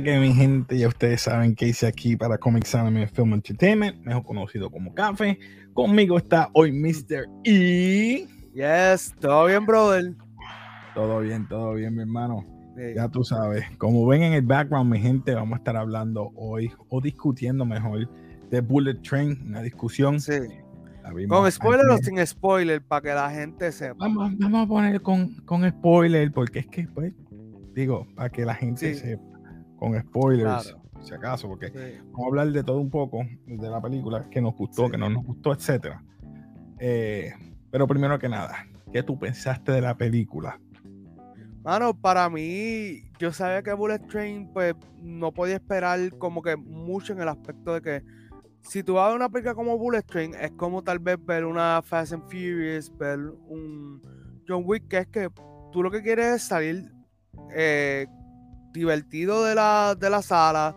que mi gente, ya ustedes saben que hice aquí para Comics Anime Film Entertainment, mejor conocido como Café. Conmigo está hoy Mr. E. Yes, todo bien, brother. Todo bien, todo bien, mi hermano. Ya tú sabes, como ven en el background, mi gente, vamos a estar hablando hoy o discutiendo mejor de Bullet Train, una discusión. Sí. ¿Con spoiler o sin spoiler? Para que la gente sepa. Vamos, vamos a poner con, con spoiler, porque es que pues, Digo, para que la gente sepa, con spoilers, si acaso, porque vamos a hablar de todo un poco de la película, que nos gustó, que no nos gustó, etcétera. Eh, pero primero que nada, ¿qué tú pensaste de la película? Mano, para mí, yo sabía que Bullet Train, pues, no podía esperar como que mucho en el aspecto de que si tú vas a ver una película como Bullet Train, es como tal vez ver una Fast and Furious, ver un John Wick, que es que tú lo que quieres es salir eh, divertido de la, de la sala,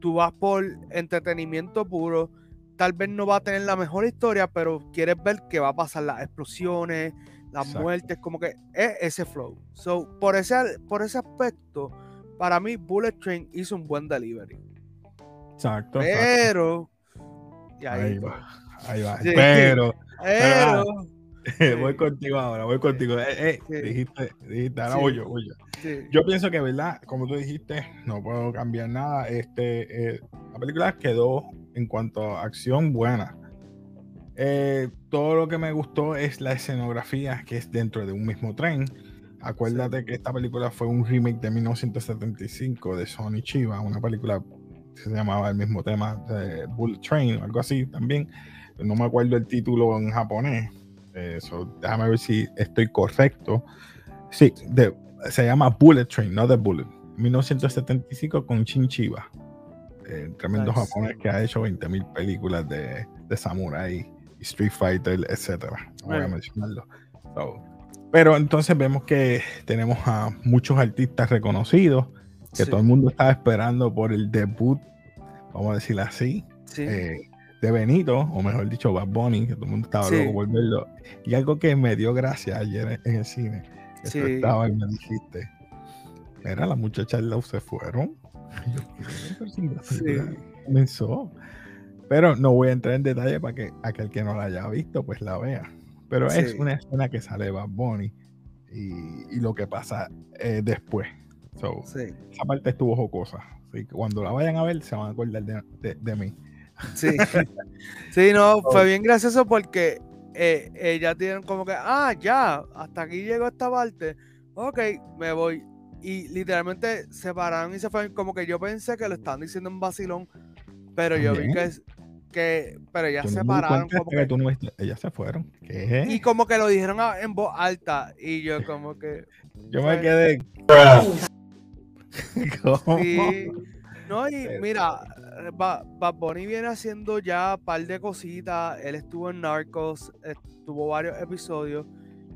tú vas por entretenimiento puro, tal vez no va a tener la mejor historia, pero quieres ver qué va a pasar, las explosiones, las muertes, como que es ese flow. So, por ese, por ese aspecto, para mí Bullet Train hizo un buen delivery. Exacto. Pero... ahí, va, ahí va. pero, pero voy contigo ahora, voy contigo. Eh, eh, dijiste, dijiste, ahora voy yo, voy yo. Yo pienso que, ¿verdad? Como tú dijiste, no puedo cambiar nada. Este, eh, la película quedó en cuanto a acción buena. todo lo que me gustó es la escenografía que es dentro de un mismo tren. Acuérdate que esta película fue un remake de 1975 de Sony Chiva, una película que se llamaba el mismo tema, Bullet Train, o algo así también. No me acuerdo el título en japonés eso, déjame ver si estoy correcto. Sí, se llama Bullet Train, no The Bullet. 1975 con Chinchiba. Eh, tremendo japonés que ha hecho 20.000 películas de, de Samurai, Street Fighter, etcétera. No voy a mencionarlo. pero entonces vemos que tenemos a muchos artistas reconocidos, que todo el mundo estaba esperando por el debut, vamos a decirlo así. Sí. Eh, de Benito, o mejor dicho, Bad Bunny, que todo el mundo estaba loco por verlo. Y algo que me dio gracia ayer en el cine, que tú estabas y me dijiste, mira, las muchachas de se fueron. Yo, comenzó. Pero no voy a entrar en detalle para que aquel que no la haya visto, pues la vea. Pero es una escena que sale Bad Bunny y, y lo que pasa eh, después. So, esa parte estuvo jocosa. Así que cuando la vayan a ver, se van a acordar de, de mí. Sí, sí, no, fue bien gracioso porque eh, ellas dieron como que, ah, ya, hasta aquí llegó esta parte, ok, me voy. Y literalmente se pararon y se fueron, como que yo pensé que lo estaban diciendo en vacilón, pero yo vi que, que pero ellas se pararon. Como que, ellas se fueron. Y como que lo dijeron en voz alta y yo como que... Yo me quedé... Sí, no, y mira, Bad Bunny viene haciendo ya un par de cositas. Él estuvo en Narcos, estuvo varios episodios.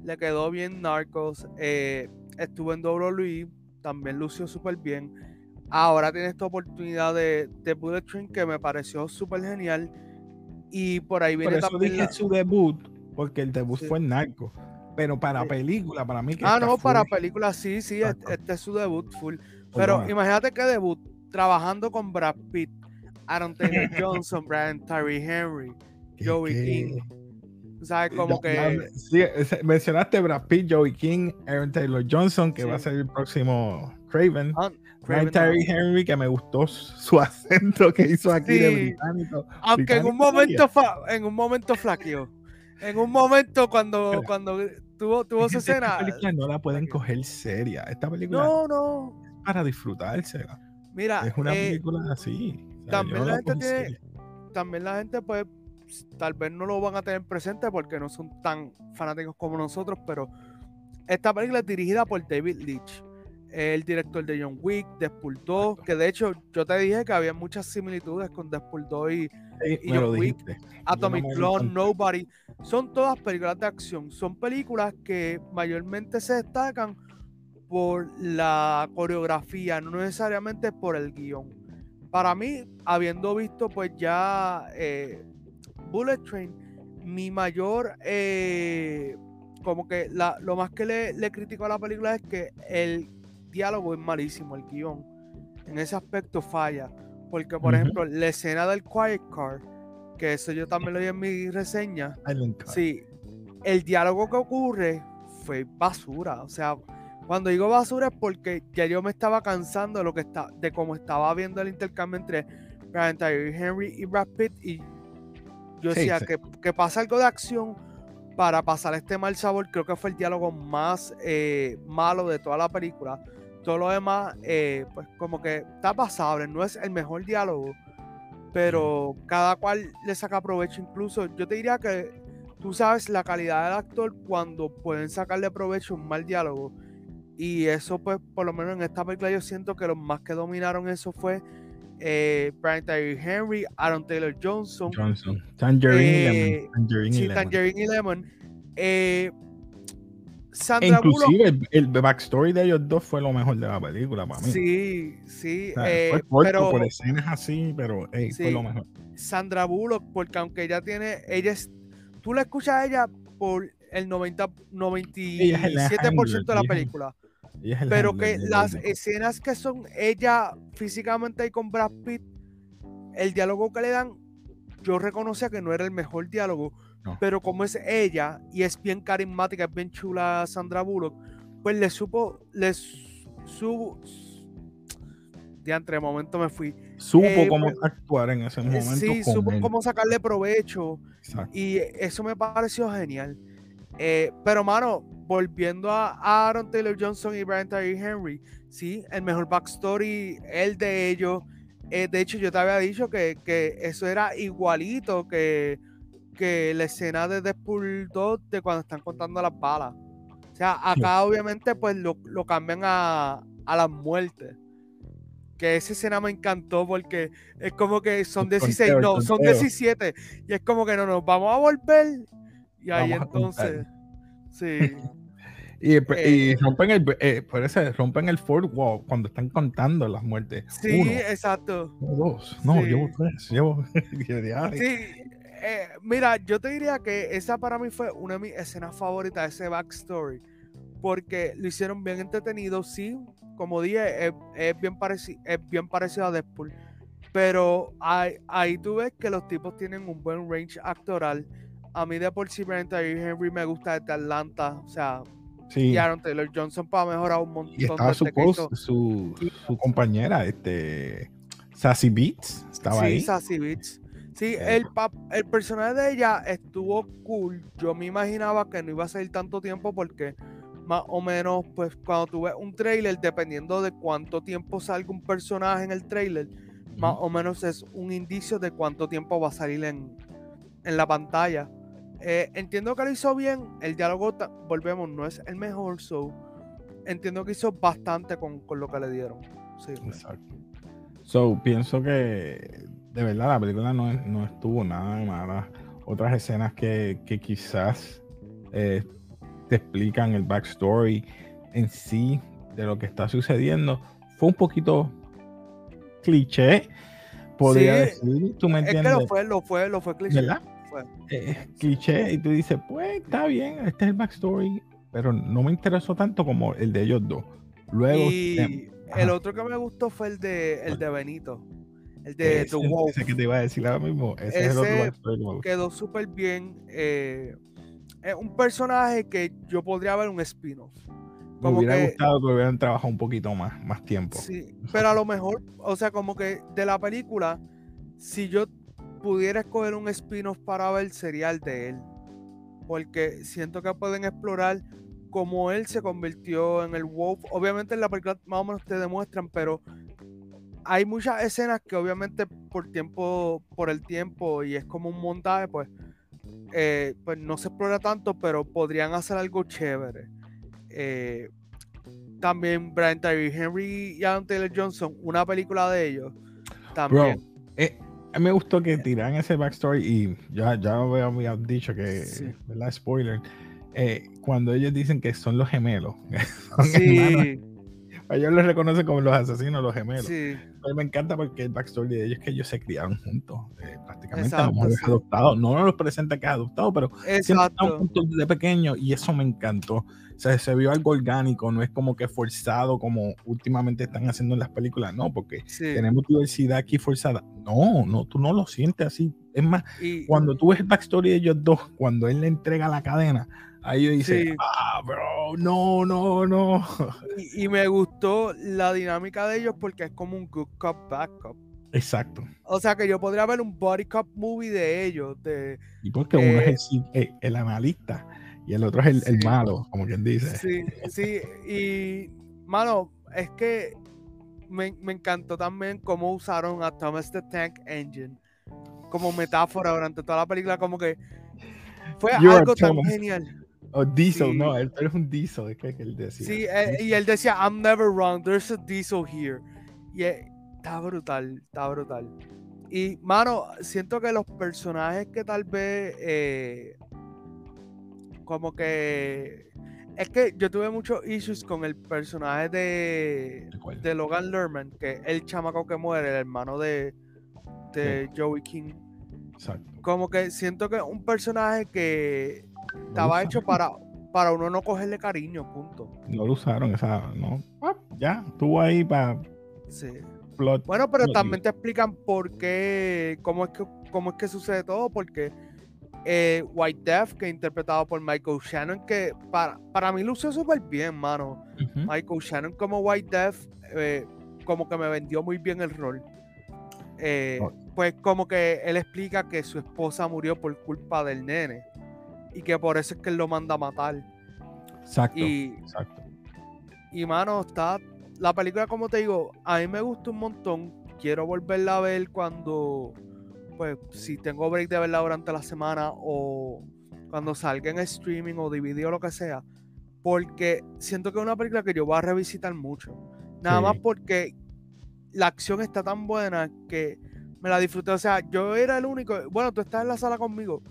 Le quedó bien Narcos. Eh, estuvo en WWE, también lució súper bien. Ahora tiene esta oportunidad de, de Bullet Train que me pareció súper genial. Y por ahí viene por eso también. Dije su debut, porque el debut fue en Narcos. Pero para película, para mí que. Ah, no, para película sí, sí, este, este, es su debut full. Pero imagínate que debut trabajando con Brad Pitt, Aaron Taylor Johnson, Brian Tyree Henry, Joey King. ¿Sabes? Como que. Sí, mencionaste Brad Pitt, Joey King, Aaron Taylor Johnson, que va a ser el próximo Craven. Ah, Brian Tyree Henry, que me gustó su acento que hizo aquí de británico. Aunque en un momento en un momento flaqueó. En un momento cuando, cuando tuvo, tuvo su escena. Esta película no la pueden coger seria. Esta película no, no. es para disfrutársela. Mira, es una eh, película así. También, la gente tiene, también la gente, pues, tal vez no lo van a tener presente porque no son tan fanáticos como nosotros, pero esta película es dirigida por David Leitch, el director de John Wick, Deadpool 2, que de hecho yo te dije que había muchas similitudes con Deadpool 2 y, John Wick, Atomic Clone, Nobody. Son todas películas de acción, son películas que mayormente se destacan por la coreografía, no necesariamente por el guion. Para mí, habiendo visto pues ya eh, Bullet Train, mi mayor, eh, como que lo más que le, le critico a la película es que el diálogo es malísimo, el guion. en ese aspecto falla. Porque, por ejemplo, la escena del Quiet Car, que eso yo también lo vi en mi reseña. Sí, el diálogo que ocurre fue basura. O sea, cuando digo basura es porque ya yo me estaba cansando de lo que está, de cómo estaba viendo el intercambio entre Brian Tyree Henry y Brad Pitt. Y yo decía Que, que, pasa algo de acción para pasar este mal sabor. Creo que fue el diálogo más eh, malo de toda la película. Todo lo demás, eh, pues como que está pasable. No es el mejor diálogo, pero cada cual le saca provecho. Incluso yo te diría que tú sabes la calidad del actor cuando pueden sacarle provecho un mal diálogo y eso, pues, por lo menos en esta película, yo siento que los más que dominaron eso fue eh, Brian Tyree Henry, Aaron Taylor Johnson. Johnson. Tangerine, eh, Lemon. Tangerine sí, y Lemon. Tangerine y Lemon. Eh, Sandra inclusive Bullock, el, el, backstory de ellos dos fue lo mejor de la película para mí. Sí, sí. O sea, eh, fue corto pero, por escenas así, pero hey, Sí. fue lo mejor. Sandra Bullock, porque aunque ella tiene, ella es, tú la escuchas a ella por el 90, Ella es la 97% de la película. Pero que las escenas que son ella físicamente ahí con Brad Pitt, el diálogo que le dan, yo reconocía que no era el mejor diálogo, No. pero como es ella y es bien carismática, es bien chula Sandra Bullock, pues le supo, les subo. De entre momento me fui. Supo eh, cómo pues, actuar en ese momento. Sí, con supo él. cómo sacarle provecho. Exacto. Y eso me pareció genial. Eh, pero, mano, volviendo a Aaron Taylor Johnson y Brian Tyree Henry, sí, el mejor backstory, el de ellos. Eh, de hecho, yo te había dicho que, que eso era igualito que, que la escena de Deadpool 2 de cuando están contando las balas. O sea, acá obviamente pues lo, lo cambian a, a las muertes. Que esa escena me encantó porque es como que son El 16, conteo, el no, son conteo. 17. Y es como que no, nos vamos a volver. Y ahí Vamos entonces, sí. Y, y eh, rompen el eh, por eso rompen el fourth wall cuando están contando las muertes. Sí, Uno, exacto. dos, no, Sí. llevo tres, llevo. Sí, eh, mira, yo te diría que esa para mí fue una de mis escenas favoritas, ese backstory, porque lo hicieron bien entretenido, sí, como dije, es, es bien, pareci- es bien parecido a Deadpool, pero ahí, ahí tú ves que los tipos tienen un buen range actoral. A mí de por sí Tyree Henry me gusta desde Atlanta, o sea, Sí. y Aaron Taylor Johnson para mejorar un montón Y estaba su, post- su, su compañera, este Sassy Beats, estaba sí, ahí. Sassy Beats. Sí, Eh, el, el personaje de ella estuvo cool. Yo me imaginaba que no iba a salir tanto tiempo porque más o menos, pues cuando tú ves un trailer, dependiendo de cuánto tiempo salga un personaje en el trailer, más o menos es un indicio de cuánto tiempo va a salir en, en la pantalla. Eh, entiendo que lo hizo bien. El diálogo, volvemos, no es el mejor, so entiendo que hizo bastante con, con lo que le dieron. Sí. Exacto. So, pienso que de verdad la película no, no estuvo nada de mala. Otras escenas que, que quizás eh, te explican el backstory en sí de lo que está sucediendo fue un poquito cliché, podría Sí, decir. ¿Tú me Es que lo fue, lo fue, lo fue cliché. ¿Verdad? Eh, cliché y tú dices, pues está bien, este es el backstory, pero no me interesó tanto como el de ellos dos. Luego, Y eh, el otro que me gustó fue el de el de Benito. El de ese, The Wolf. ese que te iba a decir ahora mismo, ese, es el otro. Quedó súper bien. eh, es un personaje que yo podría ver un spin-off. Me hubiera que, gustado que hubieran trabajado un poquito más, más tiempo. sí, pero a lo mejor, o sea, como que de la película, si yo pudiera escoger un spin-off para ver, sería el de él. Porque siento que pueden explorar cómo él se convirtió en el Wolf. Obviamente en la película más o menos te demuestran, pero hay muchas escenas que obviamente por tiempo, por el tiempo y es como un montaje, pues, eh, pues no se explora tanto, pero podrían hacer algo chévere. Eh, también Brian Tyree Henry y Aaron Taylor Johnson, una película de ellos. Bro, También. eh, a mí me gustó que tiraran ese backstory y ya, ya había dicho que, Sí. ¿verdad? Spoiler. eh, cuando ellos dicen que son los gemelos, son hermanos, Sí, ellos los reconocen como los asesinos, los gemelos. sí. me encanta porque el backstory de ellos es que ellos se criaron juntos, eh, prácticamente. Exacto, sí. adoptado. No nos presenta que es adoptado, pero Exacto. juntos de pequeño y eso me encantó. Sea, se vio algo orgánico, no es como que forzado como últimamente están haciendo en las películas, no, porque tenemos diversidad aquí forzada. No, no, tú no lo sientes así. Es más, cuando tú ves el backstory de ellos dos, cuando él le entrega la cadena, ahí dice, ah, bro, no, no, no. Y, me gustó la dinámica de ellos porque es como un good cop, bad cop. Exacto. O sea que yo podría ver un body cop movie de ellos. De, y porque uno es el, eh, el analista y el otro es el, malo, como quien dice. Sí, sí, y mano, es que me, encantó también cómo usaron a Thomas the Tank Engine como metáfora durante toda la película, como que fue algo tan genial. O Diesel, no, él, es un Diesel, es que él decía. Sí, eh, y él decía, I'm never wrong, there's a Diesel here. Y está brutal, está brutal. Y, mano, siento que los personajes que tal vez eh, como que es que yo tuve muchos issues con el personaje de, de Logan Lerman, que es el chamaco que muere, el hermano de, de Joey King. Exacto. Como que siento que es un personaje que estaba hecho para, para uno no cogerle cariño, punto. No lo usaron, esa, no. Ah, ya, estuvo ahí para. Sí. bueno, pero también te explican por qué, cómo es que, cómo es que sucede todo, porque eh, White Death, que interpretado por Michael Shannon, que para, para mí lució súper bien, mano. Michael Shannon como White Death, eh, como que me vendió muy bien el rol. Eh, oh. Pues como que él explica que su esposa murió por culpa del nene y que por eso es que él lo manda a matar. Exacto. Y, exacto. y mano, está la película, como te digo, a mí me gusta un montón. Quiero volverla a ver cuando pues si tengo break de verla durante la semana o cuando salga en streaming o DVD o lo que sea, porque siento que es una película que yo voy a revisitar mucho. Nada más porque la acción está tan buena que me la disfruté. O sea, yo era el único, bueno, tú estás en la sala conmigo.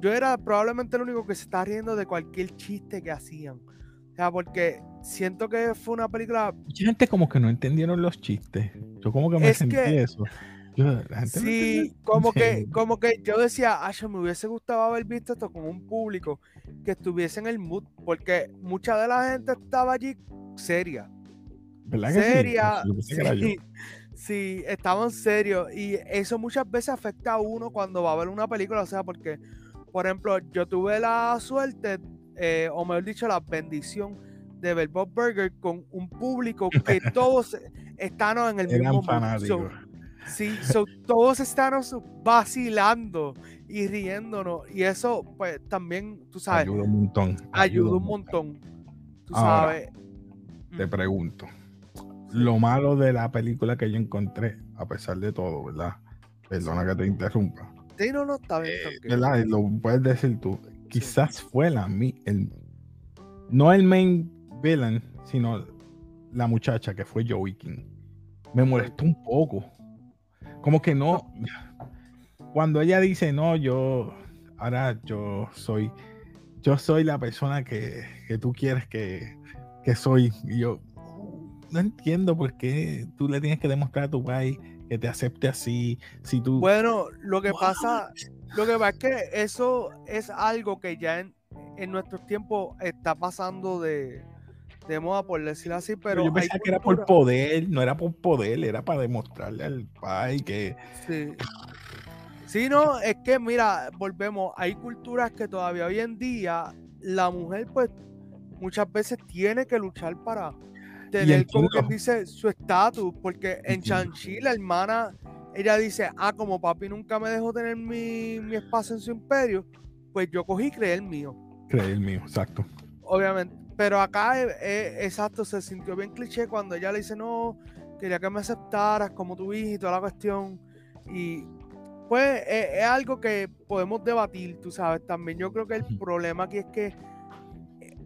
Yo era probablemente el único que se está riendo de cualquier chiste que hacían. O sea, porque siento que fue una película. Mucha gente como que no entendieron los chistes. Yo como que me sentí eso sí, como que, como que yo decía, Asha, me hubiese gustado haber visto esto con un público que estuviese en el mood, porque mucha de la gente estaba allí seria. ¿Verdad que seria? Sí, sí, estaban serios. Y eso muchas veces afecta a uno cuando va a ver una película, o sea, porque, por ejemplo, yo tuve la suerte, eh, o mejor dicho, la bendición de ver Bob Burger con un público que todos están en el mismo mood. Sí, todos estamos vacilando y riéndonos. Y eso, pues, también, tú sabes. Ayuda un montón. Ayuda, un montón. Tú sabes. Te pregunto. Lo malo de la película que yo encontré, a pesar de todo, ¿verdad? Perdona que te interrumpa. Sí, no, no, está bien. Eh, ¿Verdad? Lo puedes decir tú. Quizás fue la el, no el main villain, sino la muchacha que fue Joey King. Me molestó un poco como que no. Cuando ella dice, no, yo, ahora yo soy, yo soy la persona que, tú quieres que, que soy. Y yo no entiendo por qué tú le tienes que demostrar a tu país que te acepte así. Si tú. Bueno, lo que pasa, lo que pasa es que eso es algo que ya en, en nuestros tiempos está pasando de, de moda, por decirlo así, pero. yo pensaba que era por poder, no era por poder, era para demostrarle al país que. Sí. Sí, no, es que mira, volvemos, hay culturas que todavía hoy en día la mujer, pues, muchas veces tiene que luchar para tener, como que dice, su estatus, porque en Chanchi, la hermana, ella dice, ah, como papi nunca me dejó tener mi, mi espacio en su imperio, pues yo cogí el mío. Creé el mío, exacto. Obviamente. Pero acá, eh, eh, exacto, se sintió bien cliché cuando ella le dice, no, quería que me aceptaras como tu hija y toda la cuestión. Y pues eh, es algo que podemos debatir, tú sabes. También yo creo que el problema aquí es que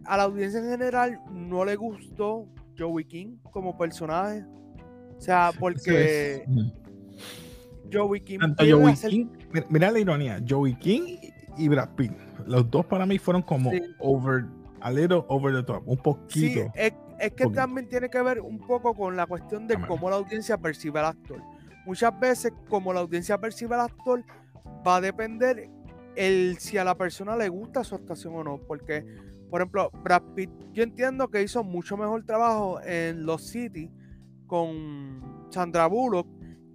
a la audiencia en general no le gustó Joey King como personaje. O sea, porque Joey King. mira, la ironía, Joey King y Brad Pitt. Los dos para mí fueron como over a little over the top, un poquito. Sí, es que también tiene que ver un poco con la cuestión de cómo la audiencia percibe al actor. Muchas veces, como la audiencia percibe al actor, va a depender el si a la persona le gusta su actuación o no. Porque, por ejemplo, Brad Pitt, yo entiendo que hizo mucho mejor trabajo en Los City con Sandra Bullock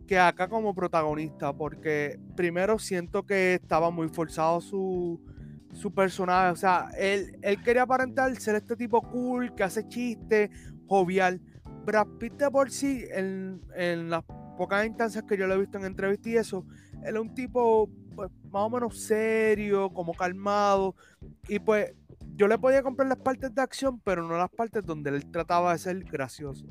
que acá como protagonista. Porque primero siento que estaba muy forzado su, su personaje. O sea, él, él quería aparentar ser este tipo cool, que hace chistes, jovial. Brad Pitt de por sí, en, en las pocas instancias que yo lo he visto en entrevistas y eso, él es un tipo pues, más o menos serio, como calmado. Y pues yo le podía comprar las partes de acción, pero no las partes donde él trataba de ser gracioso.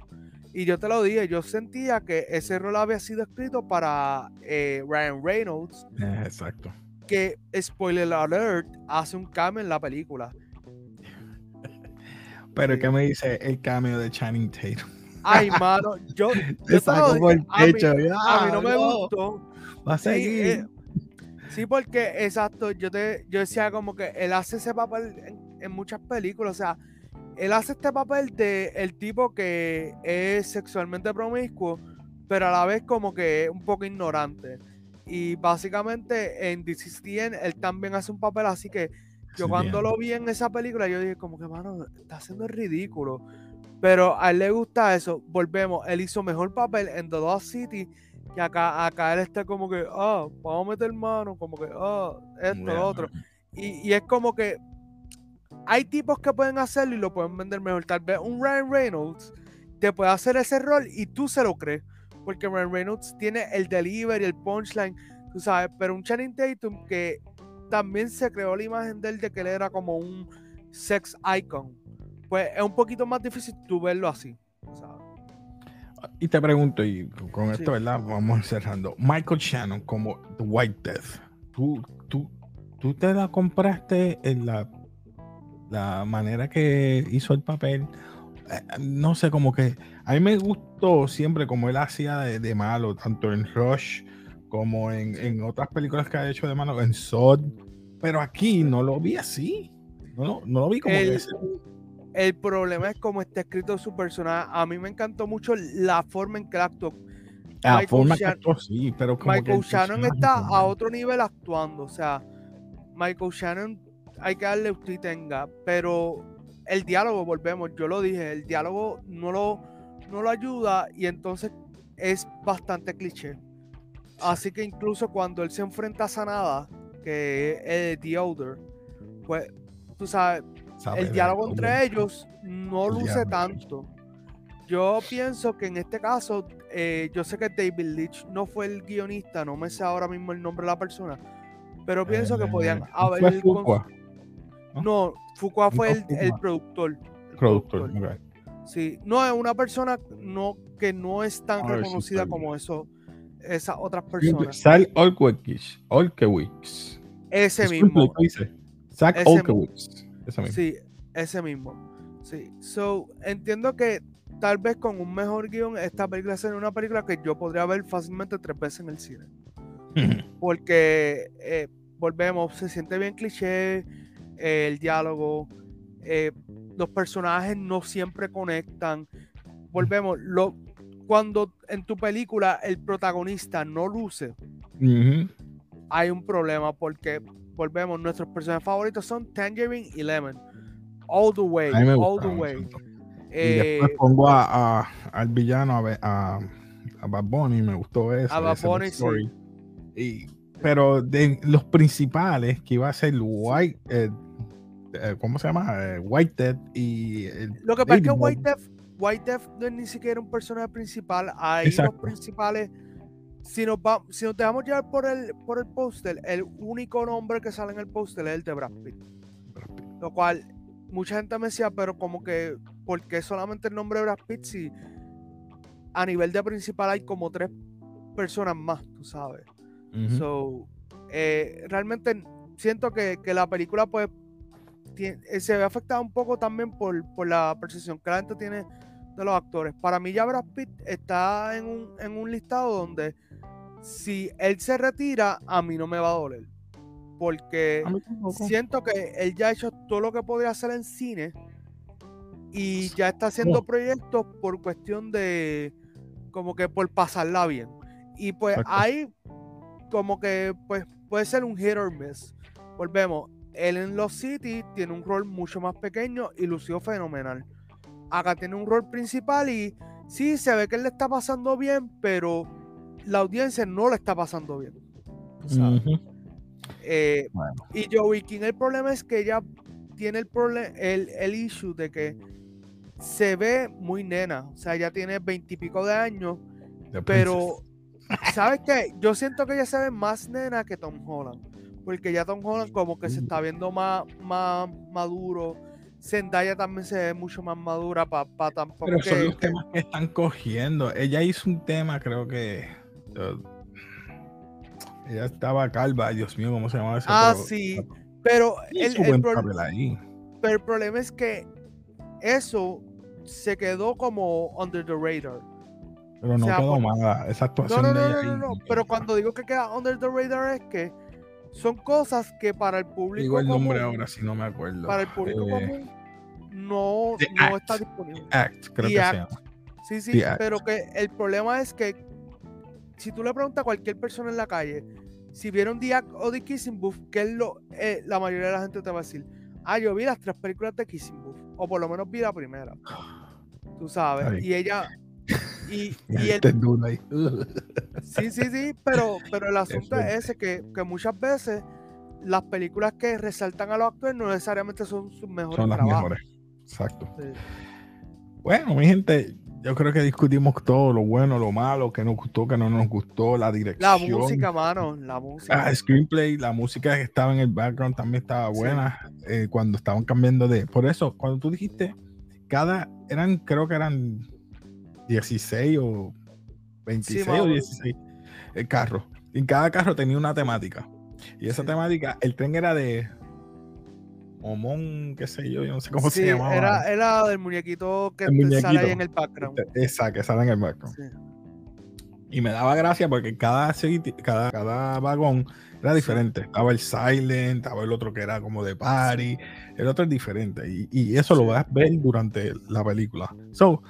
Y yo te lo dije, yo sentía que ese rol había sido escrito para eh, Ryan Reynolds. Eh, exacto que, spoiler alert, hace un cambio en la película. Pero, ¿qué me dice el cambio de Channing Tatum? Ay, mano, yo. yo sacó el pecho, a, mí, a mí no me gustó. Va a seguir. Eh, sí, porque, exacto, yo, te, yo decía como que él hace ese papel en, muchas películas. O sea, él hace este papel de el tipo que es sexualmente promiscuo, pero a la vez como que un poco ignorante. Y básicamente en This él también hace un papel así que yo cuando lo vi en esa película yo dije como que, mano, está haciendo el ridículo. Pero a él le gusta eso. Volvemos, él hizo mejor papel en The Lost City que acá, acá él está como que, ah, vamos a meter mano, como que, ah, esto, lo otro. Y, y, es como que hay tipos que pueden hacerlo y lo pueden vender mejor. Tal vez un Ryan Reynolds te puede hacer ese rol y tú se lo crees porque Ryan Reynolds tiene el delivery, el punchline, tú sabes, pero un Channing Tatum que también se creó la imagen de él de que él era como un sex icon, pues es un poquito más difícil tú verlo así, Y te pregunto, y con esto, ¿verdad? Vamos cerrando. Michael Shannon como The White Death. ¿Tú, tú, tú te la compraste en la, la manera que hizo el papel? No sé, como que a mí me gustó siempre como él hacía de, malo, tanto en Rush como en, otras películas que ha hecho de malo, en Sod, pero aquí no lo vi así. No, no lo vi como el, El problema es como está escrito su personaje. A mí me encantó mucho la forma en que actuó. La forma que actuó, sí, pero como Michael Shannon está a otro nivel actuando. O sea, Michael Shannon hay que darle usted tenga, pero el diálogo, volvemos, yo lo dije, el diálogo no lo, no lo ayuda y entonces es bastante cliché. Así que incluso cuando él se enfrenta a Sanada, que es The Older, pues tú sabes, el diálogo entre ellos no luce tanto. Yo pienso que en este caso, eh, yo sé que David Leitch no fue el guionista, no me sé ahora mismo el nombre de la persona, pero pienso que podían haber. No, Foucault fue el, el, productor. productor, Sí, no es una persona no, que no es tan reconocida como eso, esas otras personas. Sal Olkewicz. Olkewicz. Ese mismo. Zach Olkewicz. Ese mismo. Sí, ese mismo. Sí. So, entiendo que tal vez con un mejor guion, esta película sería una película que yo podría ver fácilmente tres veces en el cine. Porque eh, volvemos, se siente bien cliché el diálogo, eh, los personajes no siempre conectan. Volvemos, lo, cuando en tu película el protagonista no luce, hay un problema porque, volvemos, nuestros personajes favoritos son Tangerine y Lemon. All the way, all the way. y después eh, pongo a, al villano a, a, a Bad Bunny, me gustó eso. A Bad Bunny, sí. Y, pero de los principales, que iba a ser White, eh, eh, ¿cómo se llama? Eh, White Death y... Lo que pasa es que White Death, White Death no es ni siquiera un personaje principal, hay los principales... Si nos, va, si nos dejamos llevar por el, por el póster, el único nombre que sale en el póster es el de Brad Pitt. Lo cual, mucha gente me decía, pero como que, ¿por qué solamente el nombre de Brad Pitt si a nivel de principal hay como tres personas más, tú sabes? So, eh, realmente siento que, que, la película pues se ve afectada un poco también por, la percepción que la gente tiene de los actores. Para mí ya Brad Pitt está en un, en un listado donde si él se retira, a mí no me va a doler. Porque siento que él ya ha hecho todo lo que podría hacer en cine y ya está haciendo proyectos por cuestión de como que por pasarla bien. Y pues ahí como que pues puede ser un hit or miss. Volvemos, él en Los City tiene un rol mucho más pequeño y lució fenomenal. Acá tiene un rol principal y sí, se ve que él le está pasando bien, pero la audiencia no le está pasando bien. Eh, y Joey King, el problema es que ella tiene el, el, el issue de que se ve muy nena. O sea, ella tiene veintipico de años. pero, ¿sabes qué? Yo siento que ella se ve más nena que Tom Holland. Porque ya Tom Holland como que se está viendo más, más maduro. Zendaya también se ve mucho más madura para pa tampoco. Pero son los temas que están cogiendo. Ella hizo un tema, creo que. ella estaba calva, Dios mío, ¿cómo se llamaba ese? Ah, sí. Pero el, pero el problema es que eso se quedó como under the radar. Pero no quedó mal esa actuación no, no, no, no, pero cuando digo que queda under the radar es que son cosas que para el público digo el nombre ahora si no me acuerdo para el público eh, común no, no está disponible Act, creo que se llama. sí sí pero que el problema es que si tú le preguntas a cualquier persona en la calle si vieron The Act o The Kissing Booth que es lo eh, la mayoría de la gente te va a decir ah yo vi las tres películas de Kissing Booth o por lo menos vi la primera tú sabes. Y ella. Y, y el, sí, sí, sí, pero, pero el asunto es ese, que, que, muchas veces las películas que resaltan a los actores no necesariamente son sus mejores Son las mejores, exacto. Bueno, mi gente, yo creo que discutimos todo, lo bueno, lo malo, que nos gustó, que no nos gustó, la dirección. La música, mano, la música. Ah, screenplay, la música que estaba en el background también estaba buena. Eh, cuando estaban cambiando de... Por eso, cuando tú dijiste cada, eran, creo que eran 16 o 26 o 16 el carro. Y cada carro tenía una temática. Y esa temática, el tren era de Momón, qué sé yo, yo no sé cómo se llamaba. Era, era del muñequito que sale ahí en el background. Exacto, que sale en el background. Y me daba gracia porque cada, cada, cada vagón era diferente. Estaba el Silent, estaba el otro que era como de party, el otro es diferente. Y, eso lo vas a ver durante la película. So,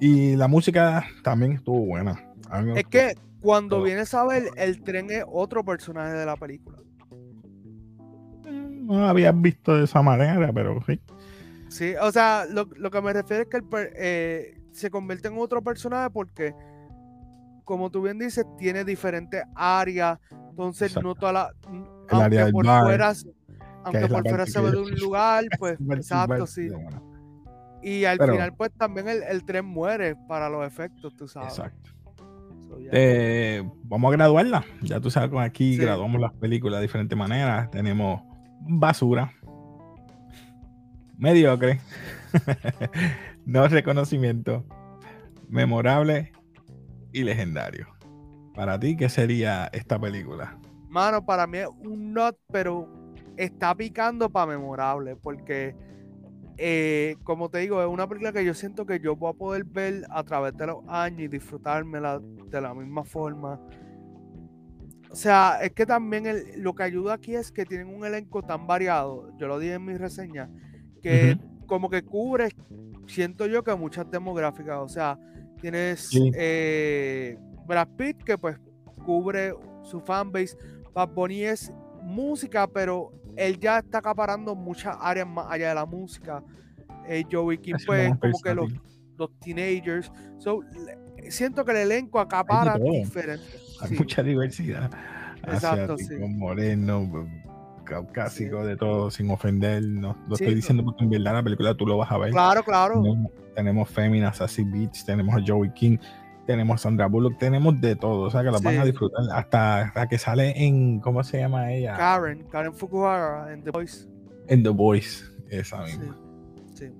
y la música también estuvo buena. Es que cuando vienes a ver, el tren es otro personaje de la película. No lo habías visto de esa manera, pero sí. Sí, o sea, lo, que me refiero es que el, eh, se convierte en otro personaje porque, como tú bien dices, tiene diferentes áreas, entonces no toda la. aunque por fuera, aunque por fuera se ve de un lugar, pues exacto, sí. Y al final, pues también el, tren muere para los efectos, tú sabes. Exacto. Eh, vamos a graduarla. Ya tú sabes, con aquí graduamos las películas de diferentes maneras. Tenemos basura, mediocre, no reconocimiento, memorable y legendario. Para ti, ¿qué sería esta película? Mano, para mí es un not, pero está picando para memorable, porque, eh, como te digo, es una película que yo siento que yo voy a poder ver a través de los años y disfrutármela de la misma forma. O sea, es que también lo que ayuda aquí es que tienen un elenco tan variado, yo lo dije en mi reseña, que como que cubre, siento yo que muchas demográficas, o sea, tienes eh, Brad Pitt, que pues cubre su fanbase. Bad Bunny es música, pero él ya está acaparando muchas áreas más allá de la música. Eh, Joey King, pues, como que los, los teenagers. So, siento que el elenco acapara diferente. Hay mucha diversidad. Exacto, sí. moreno, caucásico, de todo, sin ofender. No lo estoy diciendo porque en verdad la película tú lo vas a ver. Claro, claro. Tenemos, tenemos Féminas, Sassy Beach, tenemos a Joey King tenemos Sandra Bullock, tenemos de todo, o sea que la van a disfrutar hasta la que sale en, ¿cómo se llama ella? Karen, Karen Fukuhara en The Voice. En The Voice, esa misma. Sí.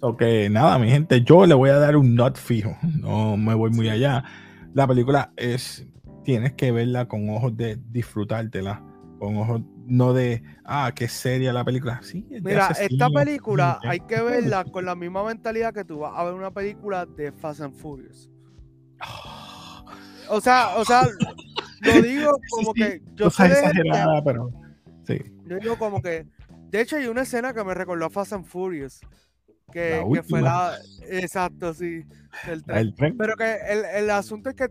So que nada, mi gente, yo le voy a dar un not fijo, no me voy muy allá. La película es, tienes que verla con ojos de disfrutártela, con ojos no de, ah, qué seria la película. Sí, Mira, esta película hay que verla con la misma mentalidad que tú vas a ver una película de Fast and Furious. O sea, o sea, lo digo como que yo soy exagerada, pero sí. Yo digo como que, de hecho hay una escena que me recordó a Fast and Furious, Que, fue la. Exacto, sí. El tren. Pero que el, el asunto es que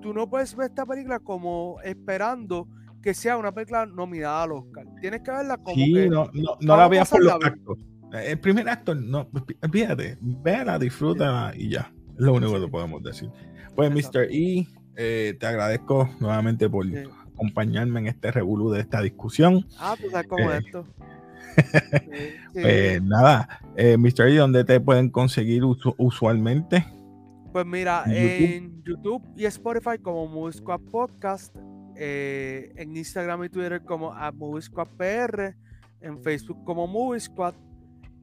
tú no puedes ver esta película como esperando que sea una película nominada al Oscar. Tienes que verla como sí, no, no, no la veas por los actos. El primer acto, no, fíjate, véala, disfrútala y ya. Es lo único que podemos decir. Pues, Mr. E, eh, te agradezco nuevamente por acompañarme en este revolú de esta discusión. Ah, pues es como eh, esto. pues nada, eh, Mr. E, ¿dónde te pueden conseguir usualmente? Pues mira, en YouTube y Spotify como Movie Squad Podcast, eh, en Instagram y Twitter como a PR, en Facebook como Movie Squad.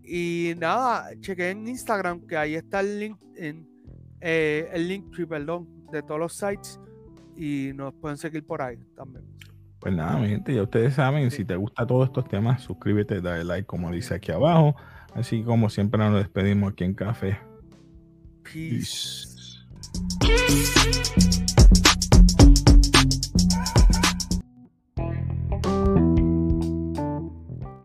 Y nada, chequé en Instagram que ahí está el link, en, eh, el link, perdón, de todos los sites y nos pueden seguir por ahí también. Pues nada, mi gente, ya ustedes saben, si te gusta todos estos temas, suscríbete, dale like como dice aquí abajo. Así como siempre nos despedimos aquí en Café Peace. Peace.